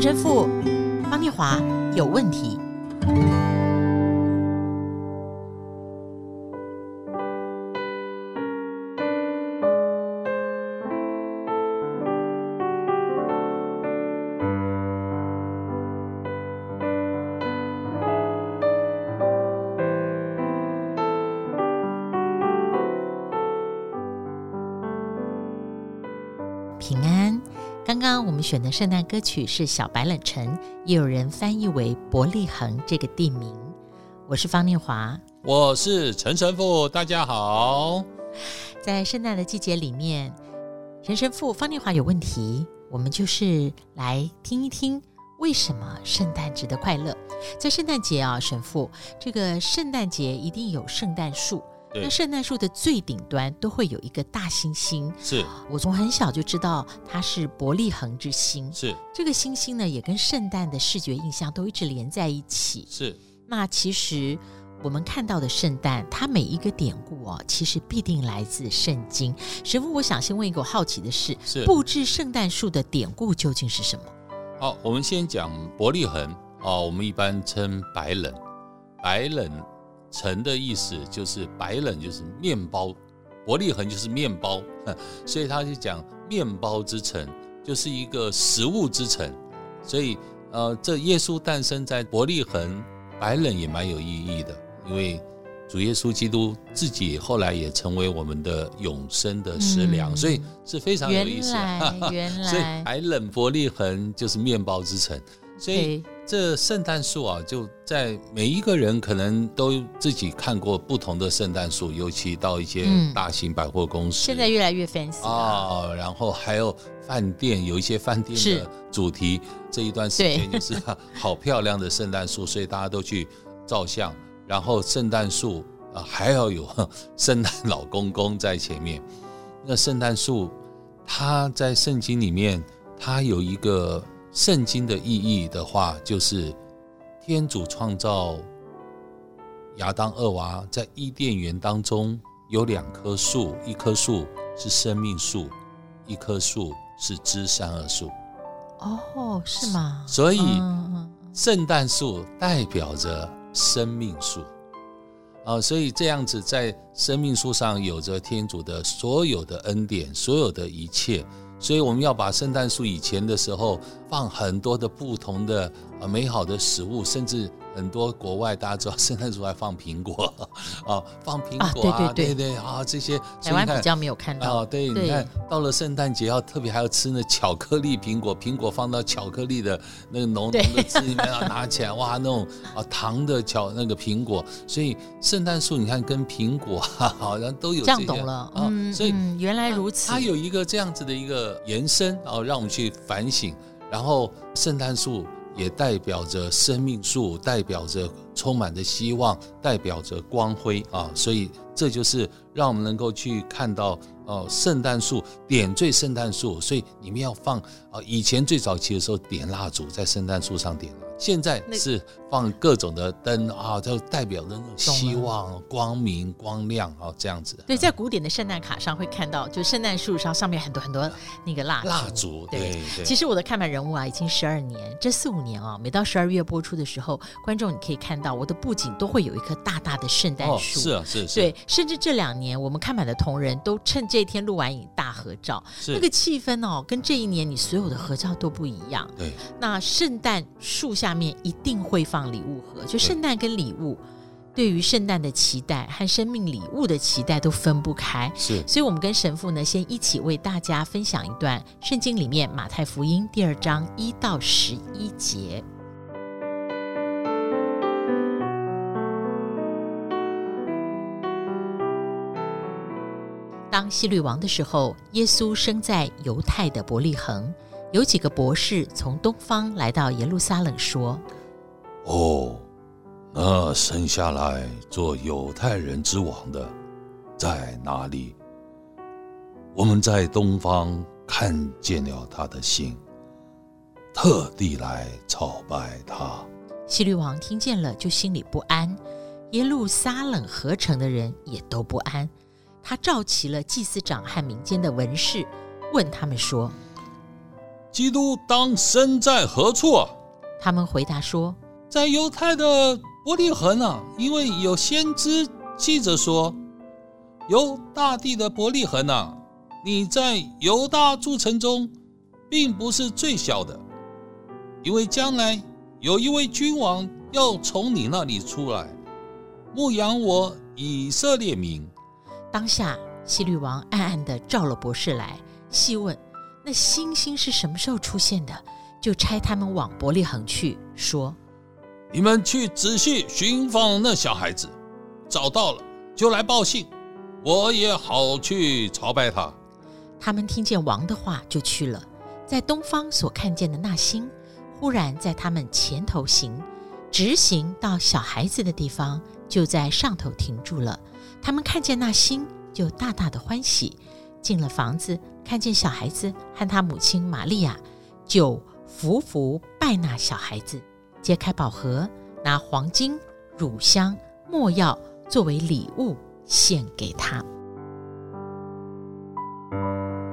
陈神父，方念华有问题。刚刚我们选的圣诞歌曲是《小白冷城》，也有人翻译为伯利恒这个地名。我是方念华，我是陈神父，大家好。在圣诞的季节里面，陈神父方念华有问题，我们就是来听一听为什么圣诞值得快乐。在圣诞节啊，神父，这个圣诞节一定有圣诞树。那圣诞树的最顶端都会有一个大星星，是我从很小就知道它是伯利恒之星。是这个星星呢，也跟圣诞的视觉印象都一直连在一起。是那其实我们看到的圣诞，它每一个典故哦，其实必定来自圣经。神父，我想先问一个我好奇的事：是布置圣诞树的典故究竟是什么？好，我们先讲伯利恒哦，我们一般称白冷，白冷。城的意思就是白冷，就是面包，伯利恒就是面包，所以他就讲面包之城，就是一个食物之城。所以，呃，这耶稣诞生在伯利恒，白冷也蛮有意义的，因为主耶稣基督自己后来也成为我们的永生的食粮，嗯、所以是非常有意思。原来，原来，所以白冷伯利恒就是面包之城，所以。这圣诞树啊，就在每一个人可能都自己看过不同的圣诞树，尤其到一些大型百货公司，现在越来越 fancy 啊。然后还有饭店，有一些饭店的主题，这一段时间就是好漂亮的圣诞树，所以大家都去照相。然后圣诞树啊，还要有 圣诞老公公在前面。那圣诞树，它在圣经里面，它有一个。圣经的意义的话，就是天主创造亚当、厄娃在伊甸园当中有两棵树，一棵树是生命树，一棵树是知善恶树。哦，是吗？所以圣诞树代表着生命树啊，所以这样子在生命树上有着天主的所有的恩典，所有的一切。所以我们要把圣诞树以前的时候放很多的不同的呃美好的食物，甚至很多国外大家知道圣诞树还放苹果 啊，放苹果啊，啊对对对，对对啊这些台湾比较没有看到。啊，对，对。你看到了圣诞节要特别还要吃那巧克力苹果，苹果放到巧克力的那个浓浓的汁里面啊，拿起来哇那种啊糖的巧那个苹果，所以圣诞树你看跟苹果好像都有这，这样懂了。啊，嗯、所以、嗯、原来如此，它有一个这样子的一个。延伸，然后让我们去反省。然后，圣诞树也代表着生命树，代表着充满着希望，代表着光辉啊！所以，这就是让我们能够去看到哦，圣诞树点缀圣诞树，所以你们要放啊，以前最早期的时候点蜡烛，在圣诞树上点。现在是放各种的灯啊，就代表着那种希望、光明、光亮啊，这样子。对，在古典的圣诞卡上会看到，就圣诞树上上面很多很多 那个蜡蜡烛。对其实我的看板人物啊，已经十二年，这四五年啊，每到十二月播出的时候，观众你可以看到我的布景都会有一棵大大的圣诞树。哦，是啊，是是。对，甚至这两年我们看板的同仁都趁这一天录完影大合照，是那个气氛哦，跟这一年你所有的合照都不一样。对。那圣诞树下。下面一定会放礼物盒，就圣诞跟礼物，对于圣诞的期待和生命礼物的期待都分不开。是，所以，我们跟神父呢，先一起为大家分享一段圣经里面马太福音第二章一到十一节。当希律王的时候，耶稣生在犹太的伯利恒。有几个博士从东方来到耶路撒冷，说：“哦，那生下来做犹太人之王的在哪里？我们在东方看见了他的星，特地来朝拜他。”希律王听见了，就心里不安；耶路撒冷合成的人也都不安。他召集了祭司长和民间的文士，问他们说。基督当身在何处啊？”他们回答说：“在犹太的伯利恒啊，因为有先知记着说，犹大地的伯利恒啊，你在犹大诸城中，并不是最小的，因为将来有一位君王要从你那里出来，牧养我以色列民。”当下。希律王暗暗地召了博士来，细问那星星是什么时候出现的，就差他们往伯利恒去，说：“你们去仔细寻访那小孩子，找到了就来报信，我也好去朝拜他。”他们听见王的话，就去了。在东方所看见的那星，忽然在他们前头行，直行到小孩子的地方，就在上头停住了。他们看见那星。就大大的欢喜，进了房子，看见小孩子和他母亲玛利亚，就俯伏拜纳小孩子，揭开宝盒，拿黄金、乳香、墨药作为礼物献给他。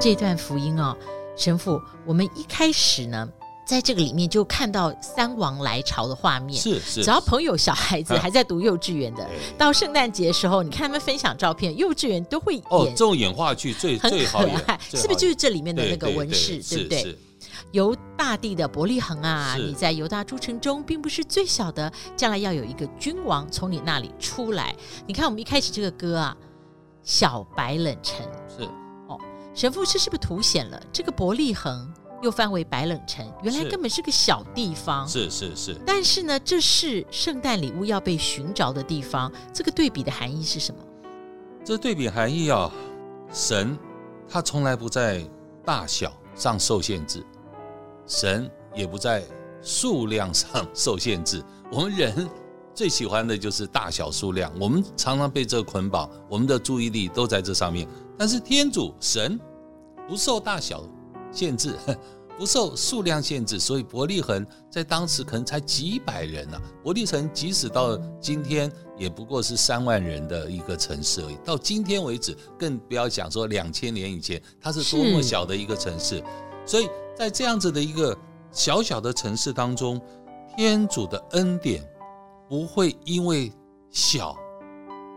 这段福音哦，神父，我们一开始呢。在这个里面就看到三王来朝的画面，是是。只要朋友小孩子 还在读幼稚园的，啊、到圣诞节的时候，你看他们分享照片，幼稚园都会演哦，这种演话剧最最好演，是不是就是这里面的那个纹饰，对不对？是。犹大地的伯利恒啊，你在犹大诸城中并不是最小的，将来要有一个君王从你那里出来。你看我们一开始这个歌啊，小白冷城是哦，神父是是不是凸显了这个伯利恒？又翻为白冷城，原来根本是个小地方。是是是。但是呢，这是圣诞礼物要被寻找的地方。这个对比的含义是什么？这对比含义啊，神他从来不在大小上受限制，神也不在数量上受限制。我们人最喜欢的就是大小数量，我们常常被这捆绑，我们的注意力都在这上面。但是天主神不受大小限制，不受数量限制，所以伯利恒在当时可能才几百人呢、伯利恒即使到今天也不过是三万人的一个城市而已。到今天为止，更不要讲说两千年以前，它是多么小的一个城市。所以在这样子的一个小小的城市当中，天主的恩典不会因为小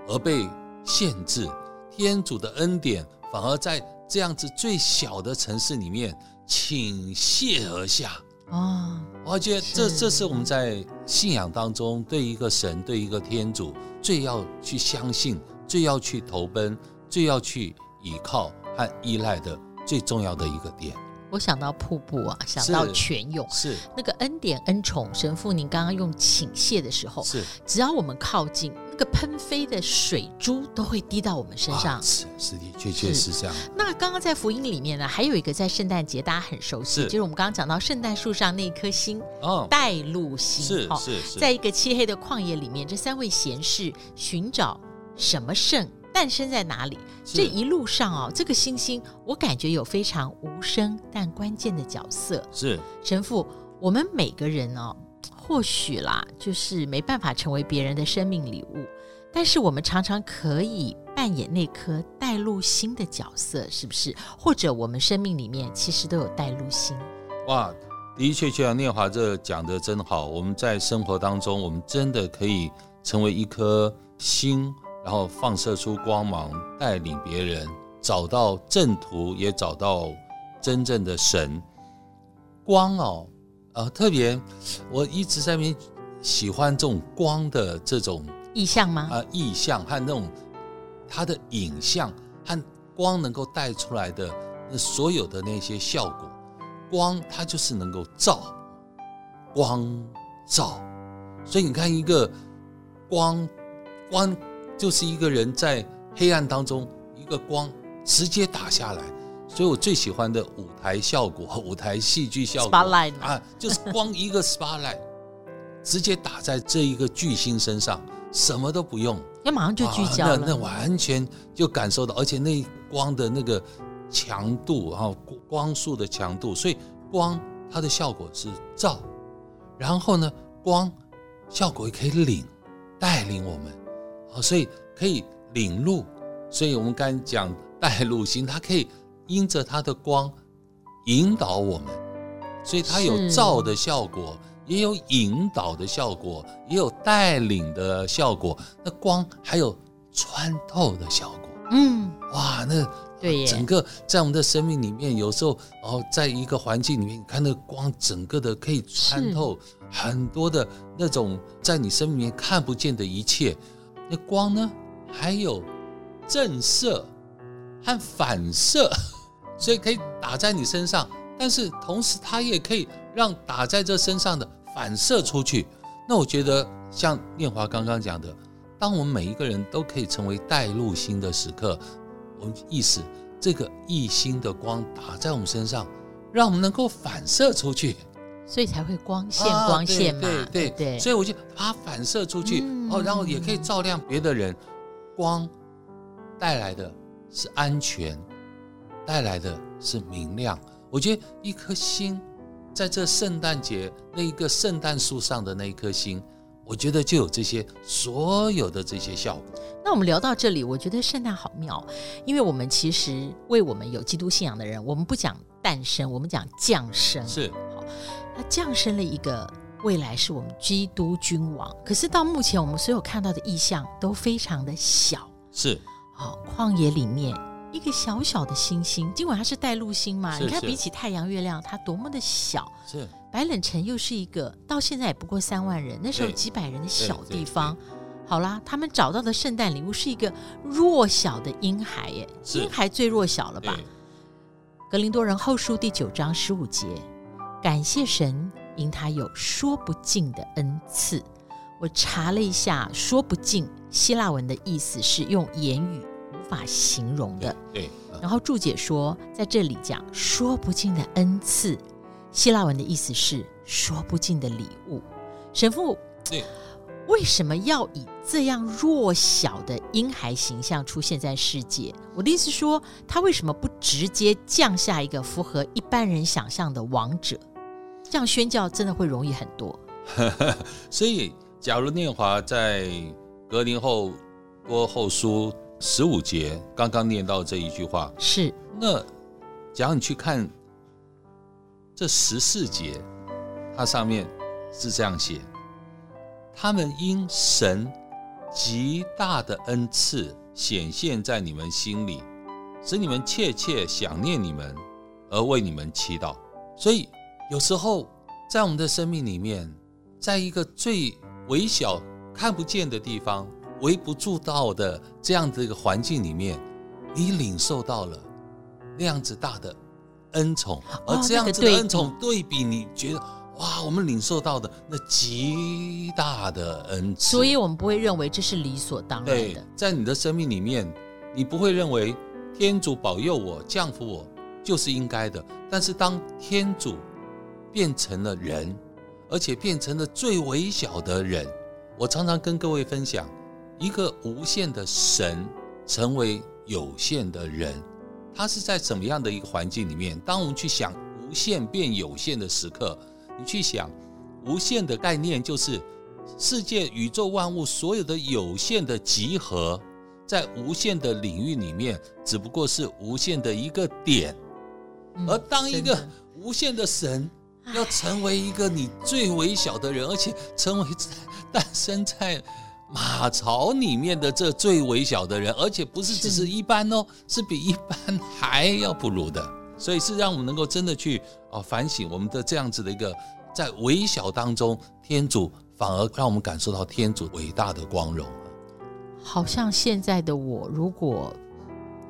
而被限制，天主的恩典反而在。这样子最小的城市里面倾泻而下。啊，我觉得这这是我们在信仰当中对一个神、对一个天主最要去相信、最要去投奔、最要去依靠和依赖的最重要的一个点。我想到瀑布啊，想到泉涌，是。那个恩典恩宠。神父，您刚刚用倾泻的时候，是。只要我们靠近，那个喷飞的水珠都会滴到我们身上。是是的，确确实这样。那刚刚在福音里面呢，还有一个在圣诞节大家很熟悉，是就是我们刚刚讲到圣诞树上那一颗星，哦，带路星。是是是，在一个漆黑的旷野里面，这三位贤士寻找什么圣。诞生在哪里？这一路上哦，这个星星我感觉有非常无声但关键的角色。是神父，我们每个人哦，或许啦，就是没办法成为别人的生命礼物，但是我们常常可以扮演那颗带路星的角色，是不是？或者我们生命里面其实都有带路星。哇，的确确，念华这讲的真好。我们在生活当中，我们真的可以成为一颗星。然后放射出光芒，带领别人找到正途，也找到真正的神光哦。呃，特别我一直在那边喜欢这种光的这种意象吗？啊、呃，意象和那种它的影像和光能够带出来的那所有的那些效果，光它就是能够照光照，所以你看一个光光。就是一个人在黑暗当中，一个光直接打下来，所以我最喜欢的舞台效果、舞台戏剧效果 Spotlight 啊，就是光一个 spotlight 直接打在这一个巨星身上，什么都不用，要马上就聚焦那那完全就感受到，而且那光的那个强度啊，光速的强度，所以光它的效果是照，然后呢，光效果也可以领带领我们。啊，所以可以领路，所以我们刚才讲带路星，它可以因着它的光引导我们，所以它有照的效果，也有引导的效果，也有带领的效果。那光还有穿透的效果。嗯，哇，那对，整个在我们的生命里面，有时候哦，在一个环境里面，你看那个光，整个的可以穿透很多的那种在你生命里面看不见的一切。那光呢，还有正射和反射，所以可以打在你身上，但是同时它也可以让打在这身上的反射出去。那我觉得像念华刚刚讲的。当我们每一个人都可以成为带入心的时刻，我们意识这个一心的光打在我们身上，让我们能够反射出去，所以才会光线光线嘛，啊、对对对，所以我就把它反射出去，嗯、哦，然后也可以照亮别的人。光带来的是安全，带来的是明亮。我觉得一颗星，在这圣诞节那一个圣诞树上的那一颗星。我觉得就有这些所有的这些效果。那我们聊到这里，我觉得圣诞好妙，因为我们其实为我们有基督信仰的人，我们不讲诞生，我们讲降生。是，好，那降生了一个未来是我们基督君王。可是到目前，我们所有看到的意象都非常的小。是，好，旷野里面一个小小的星星，尽管它是带路星嘛，你看比起太阳、月亮，它多么的小。是。白冷城又是一个到现在也不过三万人，那时候几百人的小地方。好啦，他们找到的圣诞礼物是一个弱小的婴孩，耶，婴孩最弱小了吧？格林多人后书第九章十五节，感谢神，因他有说不尽的恩赐。我查了一下，说不尽希腊文的意思是用言语无法形容的。对。然后注解说，在这里讲说不尽的恩赐。希腊文的意思是说不尽的礼物。神父，对，为什么要以这样弱小的婴孩形象出现在世界？我的意思说，他为什么不直接降下一个符合一般人想象的王者？这样宣教真的会容易很多。所以，假如念华在格林后多后书十五节刚刚念到这一句话，是那，假如你去看。这十四节，它上面是这样写：他们因神极大的恩赐显现在你们心里，使你们切切想念你们，而为你们祈祷。所以有时候在我们的生命里面，在一个最微小、看不见的地方、微不足道的这样的一个环境里面，你领受到了那样子大的。恩宠，而这样子的恩宠对比，你觉得哇，我们领受到的那极大的恩赐，所以我们不会认为这是理所当然的。在你的生命里面，你不会认为天主保佑我、降福我就是应该的。但是当天主变成了人，而且变成了最微小的人，我常常跟各位分享，一个无限的神成为有限的人。他是在怎么样的一个环境里面？当我们去想无限变有限的时刻，你去想无限的概念，就是世界、宇宙万物所有的有限的集合，在无限的领域里面，只不过是无限的一个点。而当一个无限的神要成为一个你最微小的人，而且成为在诞生在。马槽里面的这最微小的人，而且不是只是一般哦，是，比一般还要不如的，所以是让我们能够真的去啊反省我们的这样子的一个在微小当中，天主反而让我们感受到天主伟大的光荣。好像现在的我，如果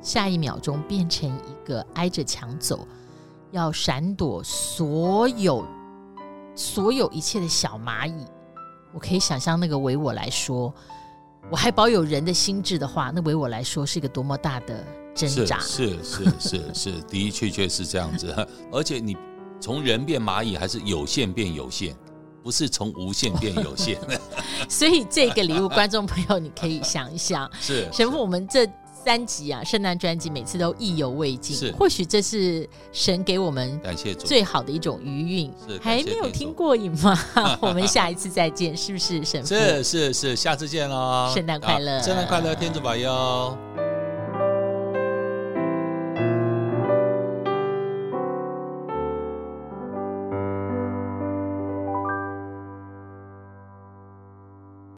下一秒钟变成一个挨着墙走，要闪躲所有所有一切的小蚂蚁。我可以想象，那个为我来说，我还保有人的心智的话，那为我来说是一个多么大的挣扎。是是是是 的，的确确是这样子。而且你从人变蚂蚁，还是有限变有限，不是从无限变有限。所以这个礼物，观众朋友，你可以想一想。是神父，我们这。三集啊，圣诞专辑每次都意犹未尽。是，或许这是神给我们感谢最好的一种余韵。是，还没有听过瘾吗？我们下一次再见，是不是神父？是是是，下次见喽！圣诞快乐！圣诞快乐！天主保佑！